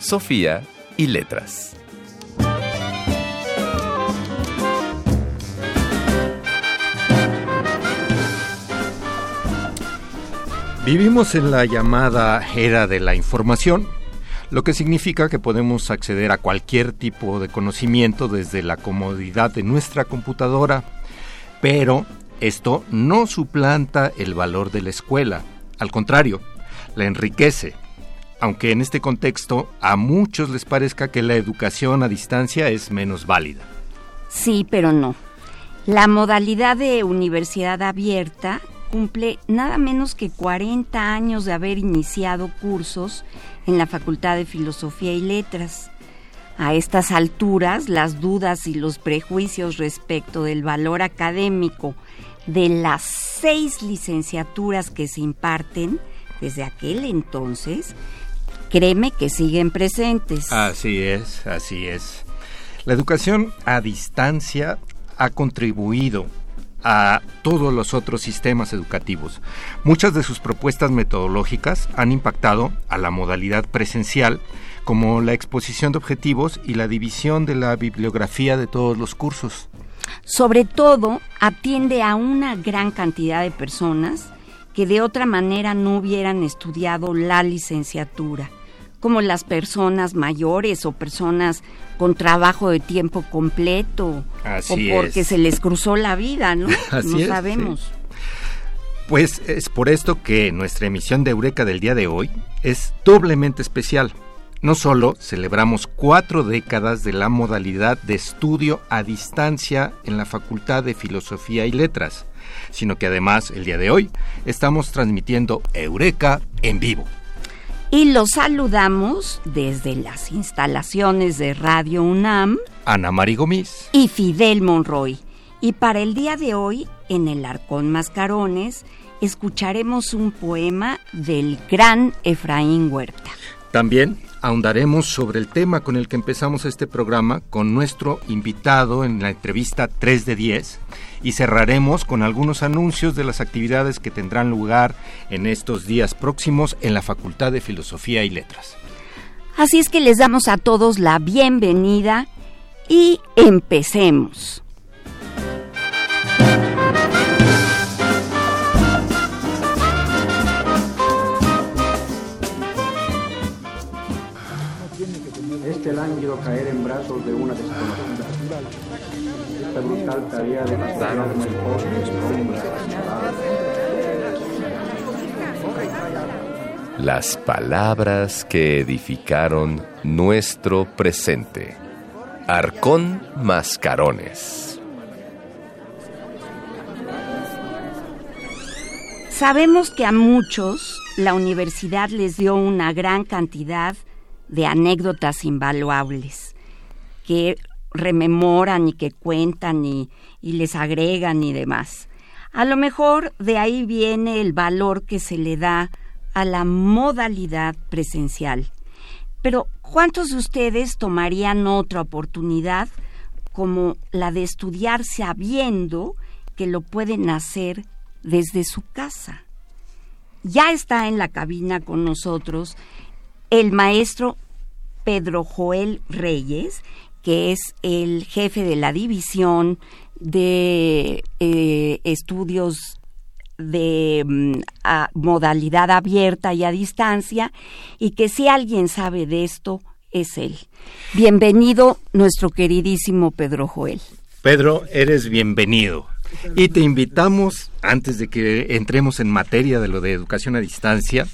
Sofía y letras. Vivimos en la llamada era de la información, lo que significa que podemos acceder a cualquier tipo de conocimiento desde la comodidad de nuestra computadora, pero esto no suplanta el valor de la escuela, al contrario, la enriquece, aunque en este contexto a muchos les parezca que la educación a distancia es menos válida. Sí, pero no. La modalidad de universidad abierta cumple nada menos que 40 años de haber iniciado cursos en la Facultad de Filosofía y Letras. A estas alturas, las dudas y los prejuicios respecto del valor académico de las seis licenciaturas que se imparten desde aquel entonces, créeme que siguen presentes. Así es, así es. La educación a distancia ha contribuido a todos los otros sistemas educativos. Muchas de sus propuestas metodológicas han impactado a la modalidad presencial, como la exposición de objetivos y la división de la bibliografía de todos los cursos. Sobre todo, atiende a una gran cantidad de personas que de otra manera no hubieran estudiado la licenciatura como las personas mayores o personas con trabajo de tiempo completo o porque se les cruzó la vida, ¿no? no sabemos. Pues es por esto que nuestra emisión de Eureka del día de hoy es doblemente especial. No solo celebramos cuatro décadas de la modalidad de estudio a distancia en la Facultad de Filosofía y Letras, sino que además el día de hoy estamos transmitiendo Eureka en vivo y los saludamos desde las instalaciones de Radio UNAM. Ana María Gómez. Y Fidel Monroy. Y para el día de hoy, en el Arcón Mascarones, escucharemos un poema del gran Efraín Huerta. También ahondaremos sobre el tema con el que empezamos este programa con nuestro invitado en la entrevista 3 de 10 y cerraremos con algunos anuncios de las actividades que tendrán lugar en estos días próximos en la Facultad de Filosofía y Letras. Así es que les damos a todos la bienvenida y empecemos. Este lánguido caer en brazos de una desconocida. Esta brutal tarea de Las palabras que edificaron nuestro presente. Arcón Mascarones. Sabemos que a muchos la universidad les dio una gran cantidad de anécdotas invaluables que rememoran y que cuentan y, y, les agregan y demás. A lo mejor de ahí viene el valor que se le da a la modalidad presencial. Pero ¿cuántos de ustedes tomarían otra oportunidad como la de estudiar sabiendo que lo pueden hacer desde su casa? Ya está en la cabina con nosotros el maestro Pedro Joel Reyes, que es el jefe de la división de eh, estudios de mm, modalidad abierta y a distancia, y que si alguien sabe de esto, es él. Bienvenido, nuestro queridísimo Pedro Joel. Pedro, eres bienvenido. Y te invitamos, antes de que entremos en materia de lo de educación a distancia,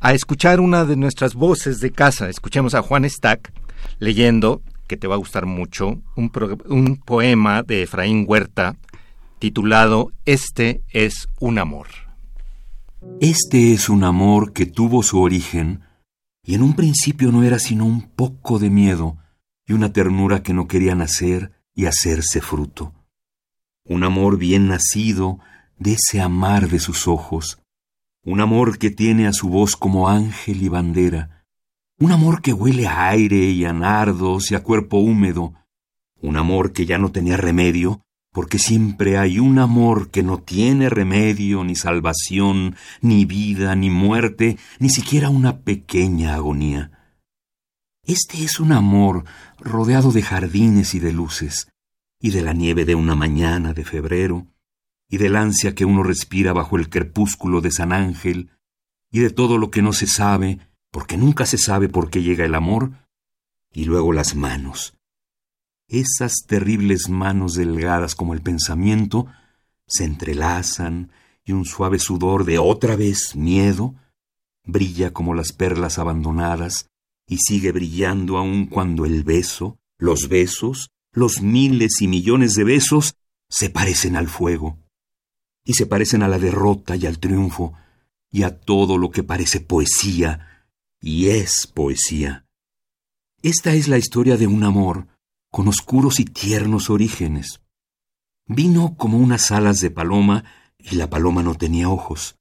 a escuchar una de nuestras voces de casa. Escuchemos a Juan Stack leyendo, que te va a gustar mucho, un, poema de Efraín Huerta titulado Este es un amor. Este es un amor que tuvo su origen y en un principio no era sino un poco de miedo y una ternura que no quería nacer y hacerse fruto. Un amor bien nacido de ese amar de sus ojos, un amor que tiene a su voz como ángel y bandera, un amor que huele a aire y a nardos y a cuerpo húmedo, un amor que ya no tenía remedio, porque siempre hay un amor que no tiene remedio, ni salvación, ni vida, ni muerte, ni siquiera una pequeña agonía. Este es un amor rodeado de jardines y de luces, y de la nieve de una mañana de febrero, y del ansia que uno respira bajo el crepúsculo de San Ángel, y de todo lo que no se sabe, porque nunca se sabe por qué llega el amor, y luego las manos, esas terribles manos delgadas como el pensamiento se entrelazan y un suave sudor de otra vez miedo brilla como las perlas abandonadas y sigue brillando aun cuando el beso, los besos, los miles y millones de besos se parecen al fuego y se parecen a la derrota y al triunfo y a todo lo que parece poesía y es poesía. Esta es la historia de un amor con oscuros y tiernos orígenes. Vino como unas alas de paloma y la paloma no tenía ojos,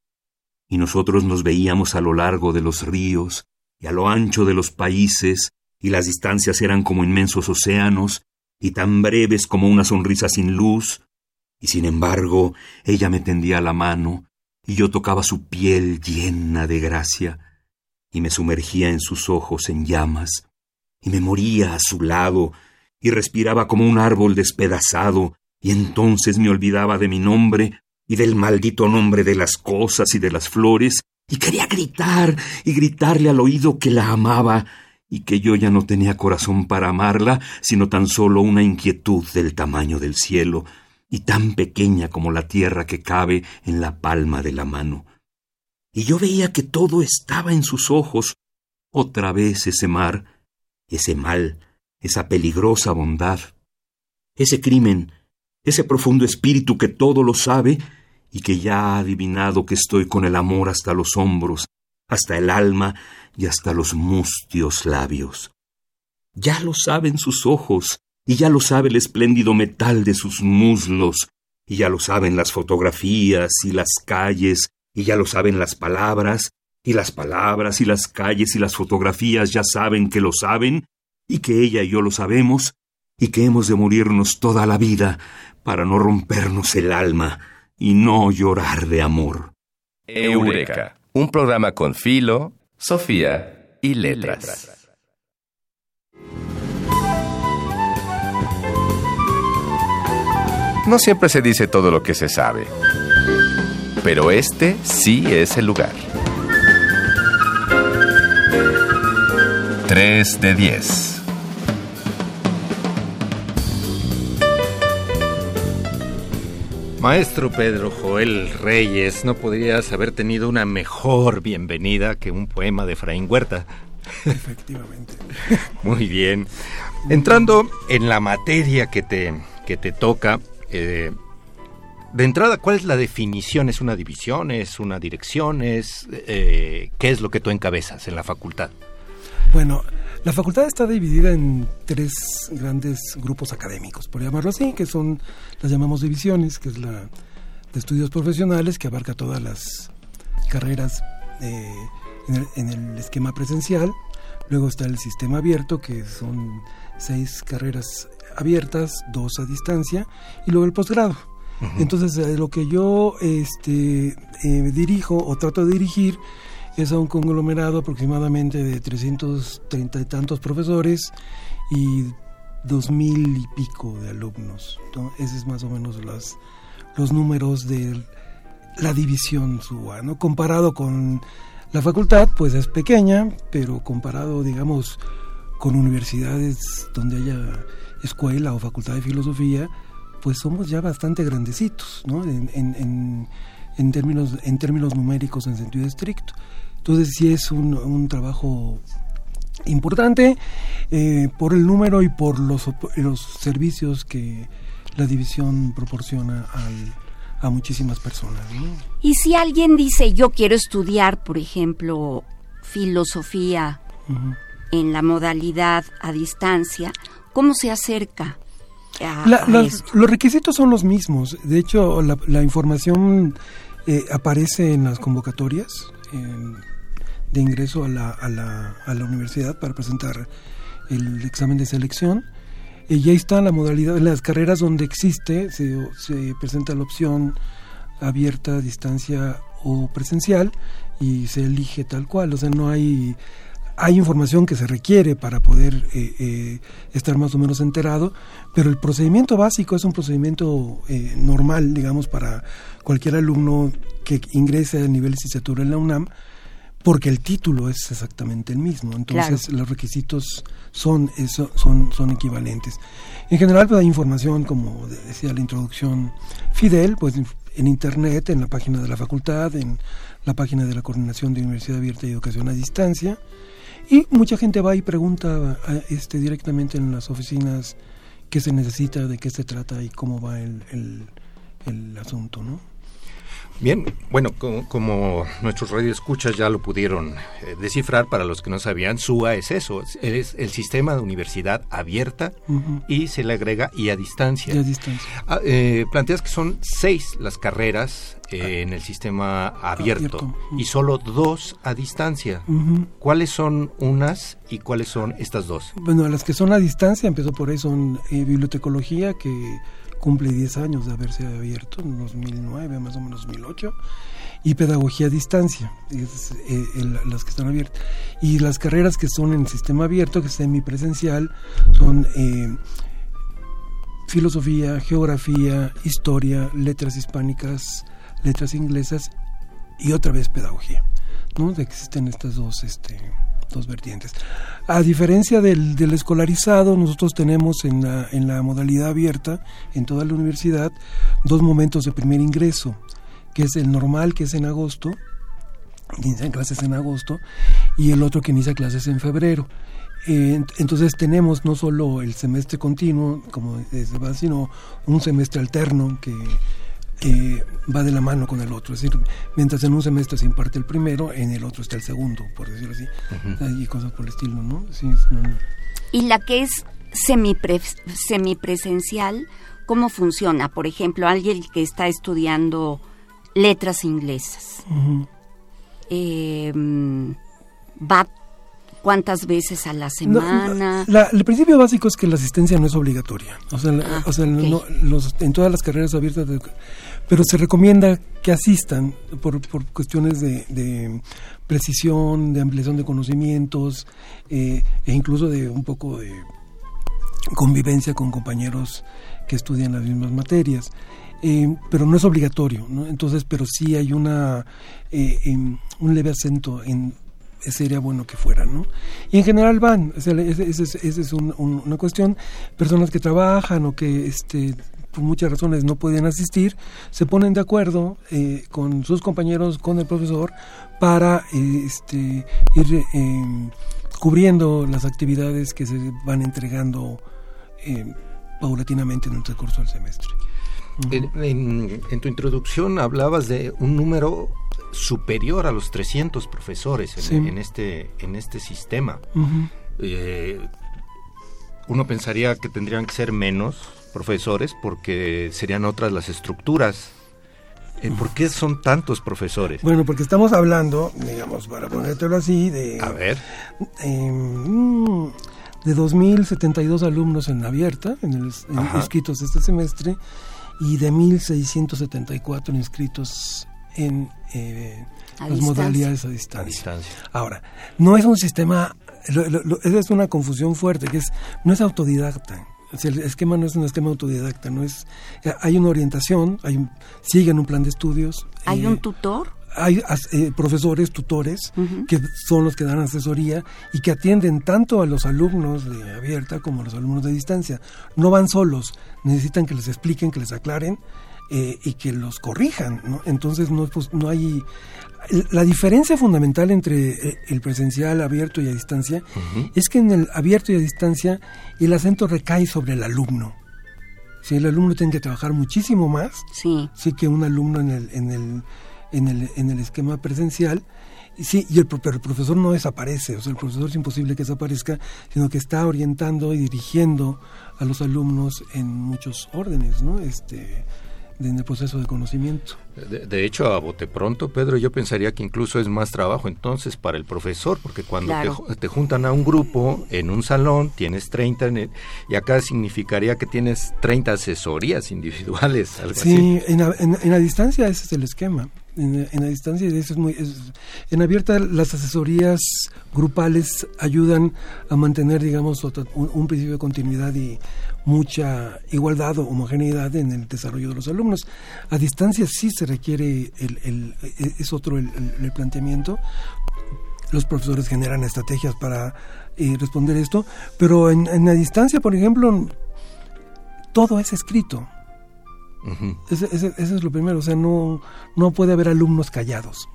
y nosotros nos veíamos a lo largo de los ríos y a lo ancho de los países, y las distancias eran como inmensos océanos, y tan breves como una sonrisa sin luz, y sin embargo ella me tendía la mano, y yo tocaba su piel llena de gracia, y me sumergía en sus ojos en llamas, y me moría a su lado, y respiraba como un árbol despedazado, y entonces me olvidaba de mi nombre y del maldito nombre de las cosas y de las flores, y quería gritar y gritarle al oído que la amaba, y que yo ya no tenía corazón para amarla, sino tan solo una inquietud del tamaño del cielo, y tan pequeña como la tierra que cabe en la palma de la mano. Y yo veía que todo estaba en sus ojos, otra vez ese mar, ese mal, esa peligrosa bondad, ese crimen, ese profundo espíritu que todo lo sabe y que ya ha adivinado que estoy con el amor hasta los hombros, hasta el alma y hasta los mustios labios. Ya lo saben sus ojos, y ya lo sabe el espléndido metal de sus muslos, y ya lo saben las fotografías y las calles, y ya lo saben las palabras, y las palabras y las calles y las fotografías ya saben que lo saben, y que ella y yo lo sabemos, y que hemos de morirnos toda la vida para no rompernos el alma y no llorar de amor. Eureka, un programa con Filo, Sofía y Letras. No siempre se dice todo lo que se sabe, pero este sí es el lugar. 3 de 10. Maestro Pedro Joel Reyes, no podrías haber tenido una mejor bienvenida que un poema de Fraín Huerta. Efectivamente. Muy bien. Entrando en la materia que te, que te toca, eh, de entrada, ¿cuál es la definición? ¿Es una división? ¿Es una dirección? ¿Es, eh, ¿Qué es lo que tú encabezas en la facultad? Bueno, la facultad está dividida en tres grandes grupos académicos, por llamarlo así, que son, las llamamos divisiones, que es la de estudios profesionales, que abarca todas las carreras eh, en, el, esquema presencial. Luego está el sistema abierto, que son seis carreras abiertas, dos a distancia, y luego el posgrado. Entonces, eh, lo que yo este, eh, dirijo o trato de dirigir es a un conglomerado aproximadamente de 330 y tantos profesores y dos mil y pico de alumnos. ¿no? Ese es más o menos los números de la división SUA. ¿no? Comparado con la facultad, pues es pequeña, pero comparado, digamos, con universidades donde haya escuela o facultad de filosofía, pues somos ya bastante grandecitos, ¿no? En, en, en, términos, en términos numéricos en sentido estricto. Entonces sí es un, trabajo importante eh, por el número y por los, los servicios que la división proporciona a muchísimas personas. Y si alguien dice yo quiero estudiar, por ejemplo, filosofía en la modalidad a distancia, ¿cómo se acerca? A, La- a las- esto? los requisitos son los mismos. De hecho, la, la información eh, aparece en las convocatorias eh, de ingreso a la, a, la, a la universidad para presentar el examen de selección. Y ya está la modalidad, en las carreras donde existe, se, se presenta la opción abierta, distancia o presencial y se elige tal cual. O sea, no hay hay información que se requiere para poder eh, eh, estar más o menos enterado, pero el procedimiento básico es un procedimiento eh, normal, digamos, para cualquier alumno que ingrese a nivel de licenciatura en la UNAM, porque el título es exactamente el mismo. Entonces los requisitos son, eso, son, son equivalentes. En general pues, hay información, como de- decía la introducción Fidel, pues en internet, en la página de la facultad, en la página de la Coordinación de Universidad Abierta y Educación a Distancia. Y mucha gente va y pregunta este, directamente en las oficinas qué se necesita, de qué se trata y cómo va el, el, el asunto, ¿no? Bien, bueno, co- como, nuestros radioescuchas ya lo pudieron eh, descifrar, para los que no sabían, SUA es eso, es, el sistema de universidad abierta y se le agrega y a distancia. Y a distancia. Ah, eh, planteas que son seis las carreras eh, en el sistema abierto, y solo dos a distancia. ¿Cuáles son unas y cuáles son estas dos? Bueno, las que son a distancia, empezó por ahí, son bibliotecología, que cumple 10 años de haberse abierto, en 2009, más o menos 2008, y pedagogía a distancia, eh, las que están abiertas. Y las carreras que son en sistema abierto, que es semipresencial, son eh, filosofía, geografía, historia, letras hispánicas, letras inglesas y otra vez pedagogía. ¿no? Existen estas dos, este, dos vertientes. A diferencia del, del escolarizado, nosotros tenemos en la, en la modalidad abierta, en toda la universidad, dos momentos de primer ingreso, que es el normal, que es en agosto, que inicia clases en agosto, y el otro que inicia clases en febrero. Eh, ent- entonces tenemos no solo el semestre continuo, como se va, sino un semestre alterno que eh, va de la mano con el otro. Es decir, mientras en un semestre se imparte el primero, en el otro está el segundo, por decirlo así. Y cosas por el estilo, ¿no? Sí, es- no, no. Y la que es semipre- semipresencial, ¿cómo funciona? Por ejemplo, alguien que está estudiando letras inglesas, eh, ¿va cuántas veces a la No, semana? la- el principio básico es que la asistencia no es obligatoria. O sea, la- Ah, o sea, ok. no- los- en todas las carreras abiertas, de- pero se recomienda que asistan por, por cuestiones de, precisión, de ampliación de conocimientos eh, e incluso de un poco de convivencia con compañeros que estudian las mismas materias. Eh, pero no es obligatorio, ¿no? Entonces, pero sí hay una eh, em, un leve acento en sería bueno que fueran, ¿no? Y en general van, o sea, ese es, una cuestión, personas que trabajan o que este, por muchas razones no pueden asistir, se ponen de acuerdo eh, con sus compañeros, con el profesor, para eh, este, ir eh, cubriendo las actividades que se van entregando eh, paulatinamente en el transcurso del semestre. En, en- en tu introducción hablabas de un número superior a los 300 profesores en, Sí. en este, en este sistema. Eh, uno pensaría que tendrían que ser menos profesores porque serían otras las estructuras. Eh, ¿Por qué son tantos profesores? Bueno, porque estamos hablando, digamos, para ponértelo así, de... A ver, eh, de 2.072 alumnos en abierta, en el, en- inscritos este semestre, y de 1.674 inscritos en eh, A las distancia. modalidades a a distancia. Ahora, no es un sistema, lo- lo- lo- esa es una confusión fuerte, que es, no es autodidacta. El esquema no es un esquema autodidacta, no es, hay una orientación, hay, un- siguen un plan de estudios. ¿Hay eh, un tutor? hay eh, profesores, tutores, que son los que dan asesoría y que atienden tanto a los alumnos de abierta como a los alumnos de distancia. No van solos, necesitan que les expliquen, que les aclaren eh, y que los corrijan. ¿no? Entonces no, pues, no hay... La diferencia fundamental entre eh, el presencial abierto y a distancia es que en el abierto y a distancia el acento recae sobre el alumno. Si el alumno tiene que trabajar muchísimo más, Sí. sí que un alumno en el, en el en el, en el esquema presencial. Y Sí, y el, pro- pero el profesor no desaparece, o sea, el profesor es imposible que desaparezca, sino que está orientando y dirigiendo a los alumnos en muchos órdenes, ¿no? Este, en el proceso de conocimiento. De, de hecho, a bote pronto, Pedro, yo pensaría que incluso es más trabajo entonces para el profesor, porque cuando te Claro. te, juntan a un grupo en un salón, tienes 30, en el- y acá significaría que tienes 30 asesorías individuales, algo así. Sí, en, la- en, en la distancia ese es el esquema. En, en la distancia eso es muy... es- en abierta las asesorías grupales ayudan a mantener, digamos, un principio de continuidad y mucha igualdad o homogeneidad en el desarrollo de los alumnos. A distancia sí se requiere, el, el- es otro el, planteamiento. Los profesores generan estrategias para eh, responder esto, pero en, en la distancia, por ejemplo, todo es escrito. Ese, ese- ese es lo primero, o sea, no, no puede haber alumnos callados.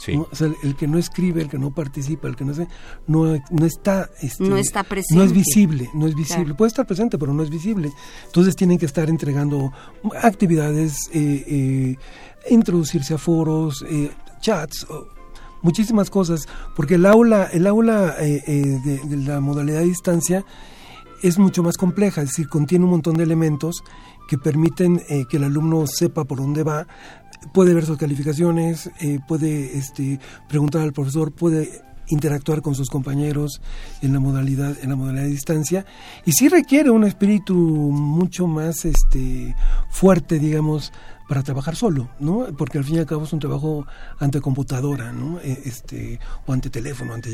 Sí. ¿no? O sea, el, que no escribe, el que no participa, el que no sé, no, no está... este, No está No presente. es visible, no es visible. Claro. Puede estar presente, pero no es visible. Entonces tienen que estar entregando actividades, eh, eh, introducirse a foros, eh, chats, muchísimas cosas, porque el aula, el aula eh, eh, de, de la modalidad de distancia es mucho más compleja, es decir, contiene un montón de elementos que permiten eh, que el alumno sepa por dónde va, puede ver sus calificaciones, eh, puede este, preguntar al profesor, puede interactuar con sus compañeros en la modalidad en la modalidad de distancia. Y sí requiere un espíritu mucho más este fuerte digamos para trabajar solo no porque al fin y al cabo es un trabajo ante computadora no Eh, este o ante teléfono ante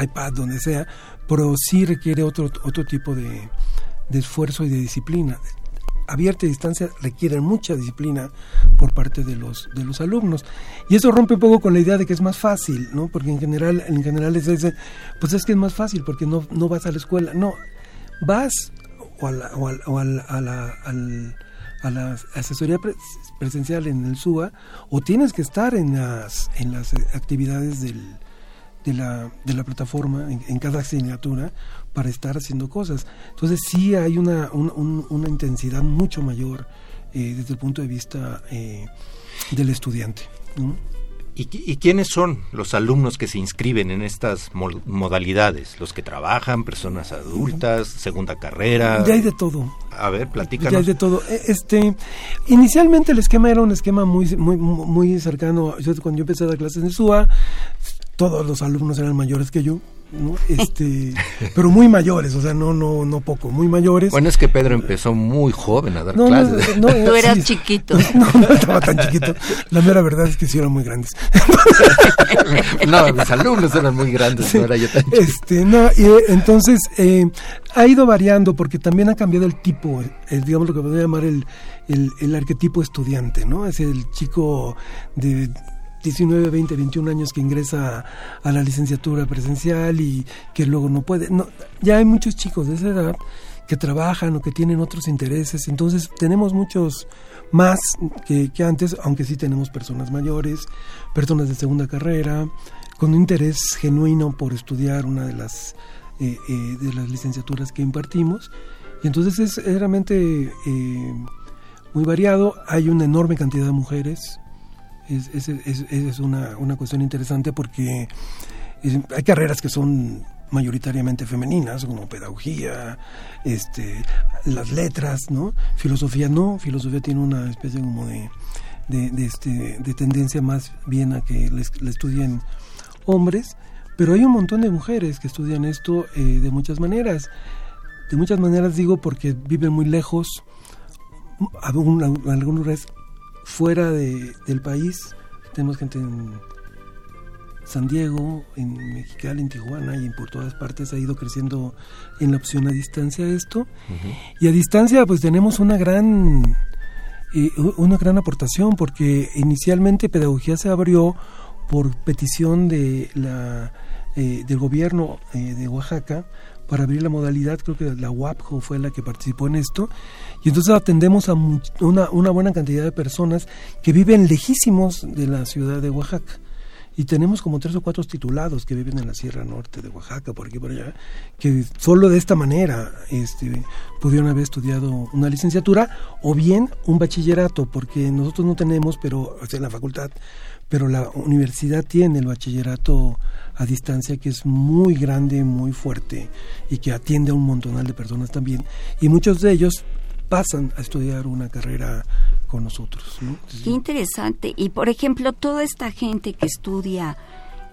iPad donde sea pero sí requiere otro otro tipo de, de esfuerzo y de disciplina abierta y distancia requieren mucha disciplina por parte de los de los alumnos. Y eso rompe un poco con la idea de que es más fácil no porque en general en general es ese pues es que es más fácil porque no no vas a la escuela. No vas o a la, o al- o al- a la, al- a la asesoría pre- presencial en el SUA o tienes que estar en las en las actividades del de la, de la plataforma en cada asignatura para estar haciendo cosas. Entonces sí hay una, un- un- una intensidad mucho mayor eh, desde el punto de vista eh, del estudiante. ¿no? ¿Y, y quiénes son los alumnos que se inscriben en estas modalidades? ¿Los que trabajan, personas adultas, segunda carrera? Ya hay de todo. A ver, Ya platícanos. hay de todo. E- Este, inicialmente el esquema era un esquema muy, muy, muy cercano. Yo, cuando yo empecé a dar clases en SUA, todos los alumnos eran mayores que yo. ¿No? Este, pero muy mayores, o sea, no, no, no poco, muy mayores. Bueno, es que Pedro empezó muy joven a dar No, no, clases. no, Tú eras sí. chiquito. No, no estaba tan chiquito. La mera verdad es que sí eran muy grandes. no, mis alumnos eran muy grandes, no era yo tan chico. Este, no, y, eh, entonces eh, ha ido variando porque también ha cambiado el tipo, el, digamos lo que podría llamar el, el, el arquetipo estudiante, ¿no? Es el chico de 19, 20, 21 años que ingresa a la licenciatura presencial y que luego no puede. No, ya hay muchos chicos de esa edad que trabajan o que tienen otros intereses, entonces tenemos muchos más que, antes, aunque sí tenemos personas mayores, personas de segunda carrera, con un interés genuino por estudiar una de las eh, eh, de las licenciaturas que impartimos y entonces es, es realmente eh, muy variado hay una enorme cantidad de mujeres es, es, es- es una, una cuestión interesante porque hay carreras que son mayoritariamente femeninas como pedagogía este las letras no filosofía no filosofía tiene una especie como de de, este de tendencia más bien a que la estudien hombres pero hay un montón de mujeres que estudian esto eh, de muchas maneras. De muchas maneras digo porque viven muy lejos. Lugares fuera de, del país tenemos gente en San Diego, en Mexicali, en Tijuana y por todas partes ha ido creciendo en la opción a distancia esto. Y a distancia pues tenemos una gran eh, una gran aportación porque inicialmente pedagogía se abrió por petición de la eh, del gobierno eh, de Oaxaca para abrir la modalidad, creo que la UAPJO fue la que participó en esto, y entonces atendemos a una, una buena cantidad de personas que viven lejísimos de la ciudad de Oaxaca. y tenemos como tres o cuatro titulados que viven en la Sierra Norte de Oaxaca, por aquí por allá, que solo de esta manera este, pudieron haber estudiado una licenciatura o bien un bachillerato, porque nosotros no tenemos, pero en la facultad, pero la universidad tiene el bachillerato a distancia que es muy grande, muy fuerte y que atiende a un montonal de personas también. Y muchos de ellos pasan a estudiar una carrera con nosotros. Qué interesante. Y por ejemplo, toda esta gente que estudia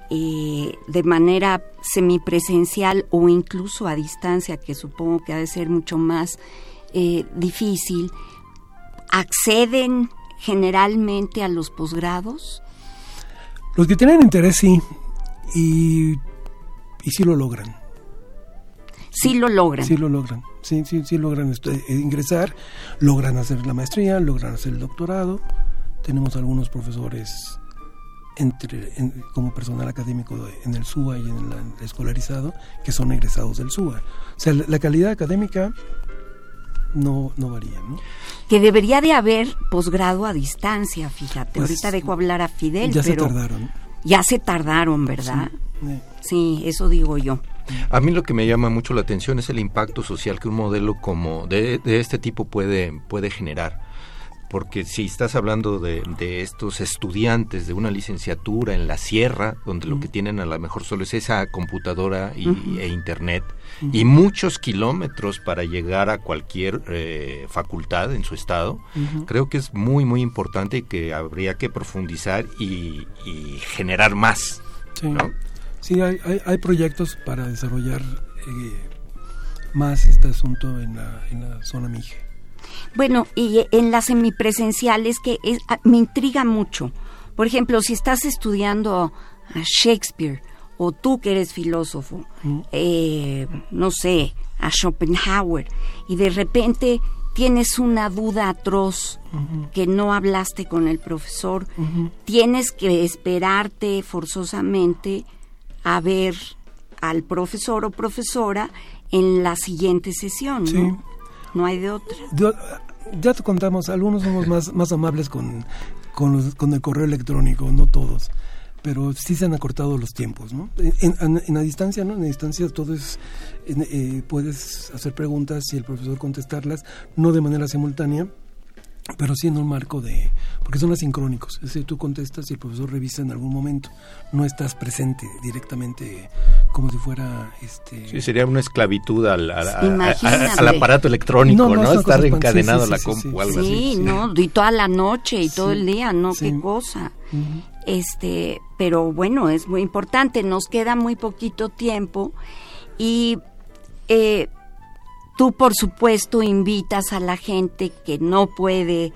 eh, de manera semipresencial o incluso a distancia, que supongo que ha de ser mucho más eh, difícil, acceden generalmente a los posgrados. Los que tienen interés sí, y, y sí lo logran. Sí lo logran. Sí lo logran sí, sí, sí logran eh, ingresar, logran hacer la maestría, logran hacer el doctorado. Tenemos algunos profesores entre, como personal académico en el SUA y en el escolarizado que son egresados del SUA. O sea, la, calidad académica no, no varía. ¿no? Que debería de haber posgrado a distancia, fíjate. Pues, Ahorita dejo hablar a Fidel. Ya se tardaron. Ya se tardaron, ¿verdad? sí, eso digo yo. A mí lo que me llama mucho la atención es el impacto social que un modelo como de, este tipo puede, puede generar. Porque si estás hablando de, estos estudiantes de una licenciatura en la sierra, donde lo que tienen a lo mejor solo es esa computadora y, e internet, y muchos kilómetros para llegar a cualquier eh, facultad en su estado, creo que es muy, muy importante y que habría que profundizar y, generar más. Sí, hay, hay, proyectos para desarrollar eh, más este asunto en la, en la zona Mije. Bueno, y en las semipresenciales que ah, me intriga mucho. Por ejemplo, si estás estudiando a Shakespeare o tú que eres filósofo, eh, no sé, a Schopenhauer, y de repente tienes una duda atroz que no hablaste con el profesor, tienes que esperarte forzosamente a ver al profesor o profesora en la siguiente sesión, ¿no? No hay de otra. ya te contamos, algunos somos más, más amables con, con, el correo electrónico, no todos pero sí se han acortado los tiempos, ¿no? En, la distancia, ¿no? En la distancia todo es, eh, puedes hacer preguntas y el profesor contestarlas, no de manera simultánea, pero sí en un marco de porque son asincrónicos es decir tú contestas y el profesor revisa en algún momento no estás presente directamente como si fuera este sí sería una esclavitud al, al, aparato electrónico no, estar encadenado a la compu o algo así. Sí no y toda la noche y todo el día no qué cosa. Este pero bueno es muy importante nos queda muy poquito tiempo y eh, Tú, por supuesto, invitas a la gente que no puede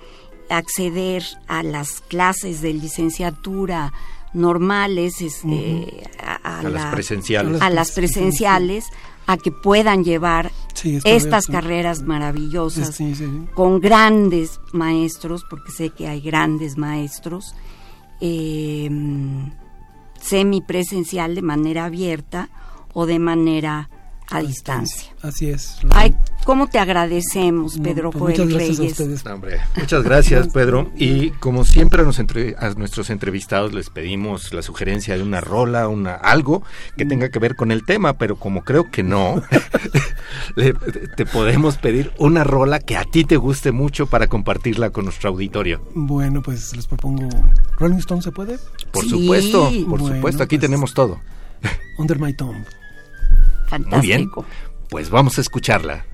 acceder a las clases de licenciatura normales, este, a, las presenciales, a las presenciales, a que puedan llevar estas carreras maravillosas con grandes maestros, porque sé que hay grandes maestros, eh, semipresencial de manera abierta o de manera a distancia. Así es. Ay, ¿cómo te agradecemos, Pedro pues Joel muchas Reyes? muchas gracias, Pedro. Y como siempre a, a, nuestros entrevistados les pedimos la sugerencia de una rola, una algo que tenga que ver con el tema, pero como creo que no, te podemos pedir una rola que a ti te guste mucho para compartirla con nuestro auditorio. Bueno, pues les propongo Rolling Stone, ¿se puede? Por supuesto, por supuesto, aquí pues, tenemos todo. Under My Tomb. Fantástico. Muy bien, pues vamos a escucharla.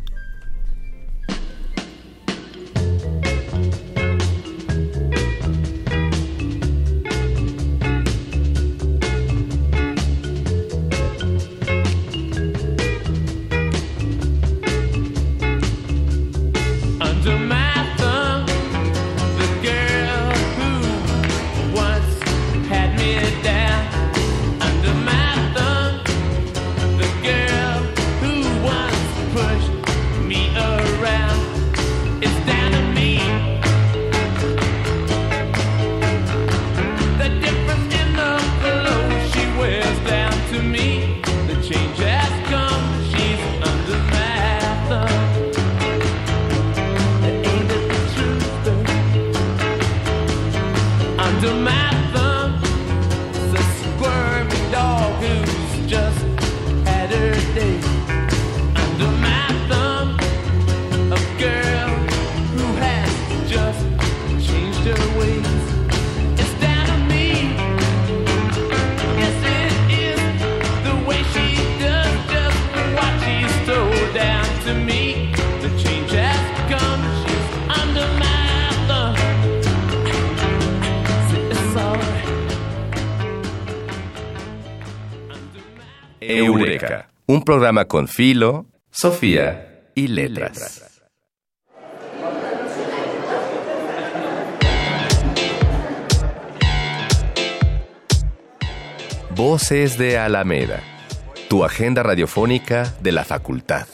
Programa con Filo, Sofía y Letras. Voces de Alameda, tu agenda radiofónica de la facultad.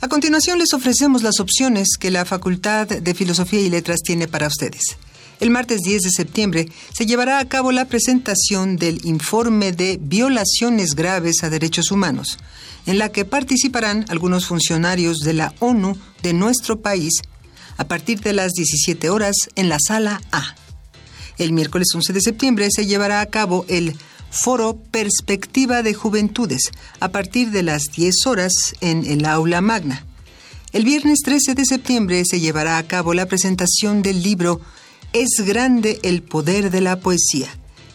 A continuación les ofrecemos las opciones que la Facultad de Filosofía y Letras tiene para ustedes. El martes 10 de septiembre se llevará a cabo la presentación del informe de violaciones graves a derechos humanos, en la que participarán algunos funcionarios de la ONU de nuestro país a partir de las 17 horas en la sala A. El miércoles 11 de septiembre se llevará a cabo el Foro Perspectiva de Juventudes a partir de las 10 horas en el aula magna. El viernes 13 de septiembre se llevará a cabo la presentación del libro Es grande el poder de la poesía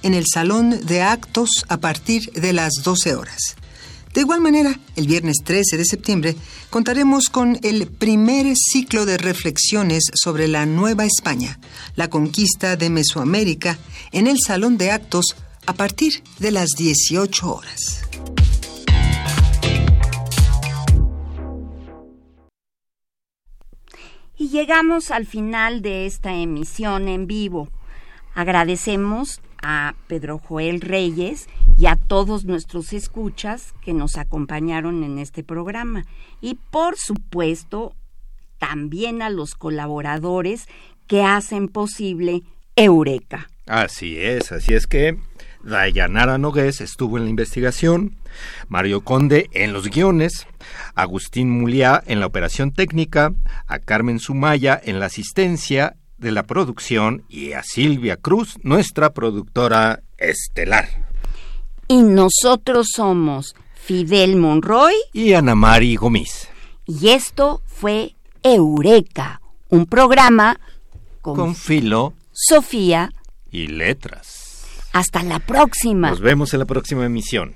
en el Salón de Actos a partir de las 12 horas. De igual manera, el viernes 13 de septiembre contaremos con el primer ciclo de reflexiones sobre la Nueva España, la conquista de Mesoamérica, en el Salón de Actos a partir de las 18 horas. Y llegamos al final de esta emisión en vivo. Agradecemos a Pedro Joel Reyes y a todos nuestros escuchas que nos acompañaron en este programa. Y por supuesto, también a los colaboradores que hacen posible Eureka. Así es, así es que Dayanara Nogués estuvo en la investigación, Mario Conde en los guiones, Agustín Muliá en la operación técnica, a Carmen Sumaya en la asistencia de la producción y a Silvia Cruz, nuestra productora estelar. Y nosotros somos Fidel Monroy y Ana Mari Gómez. Y esto fue Eureka, un programa con, con filo, Sofía y letras. Hasta la próxima. Nos vemos en la próxima emisión.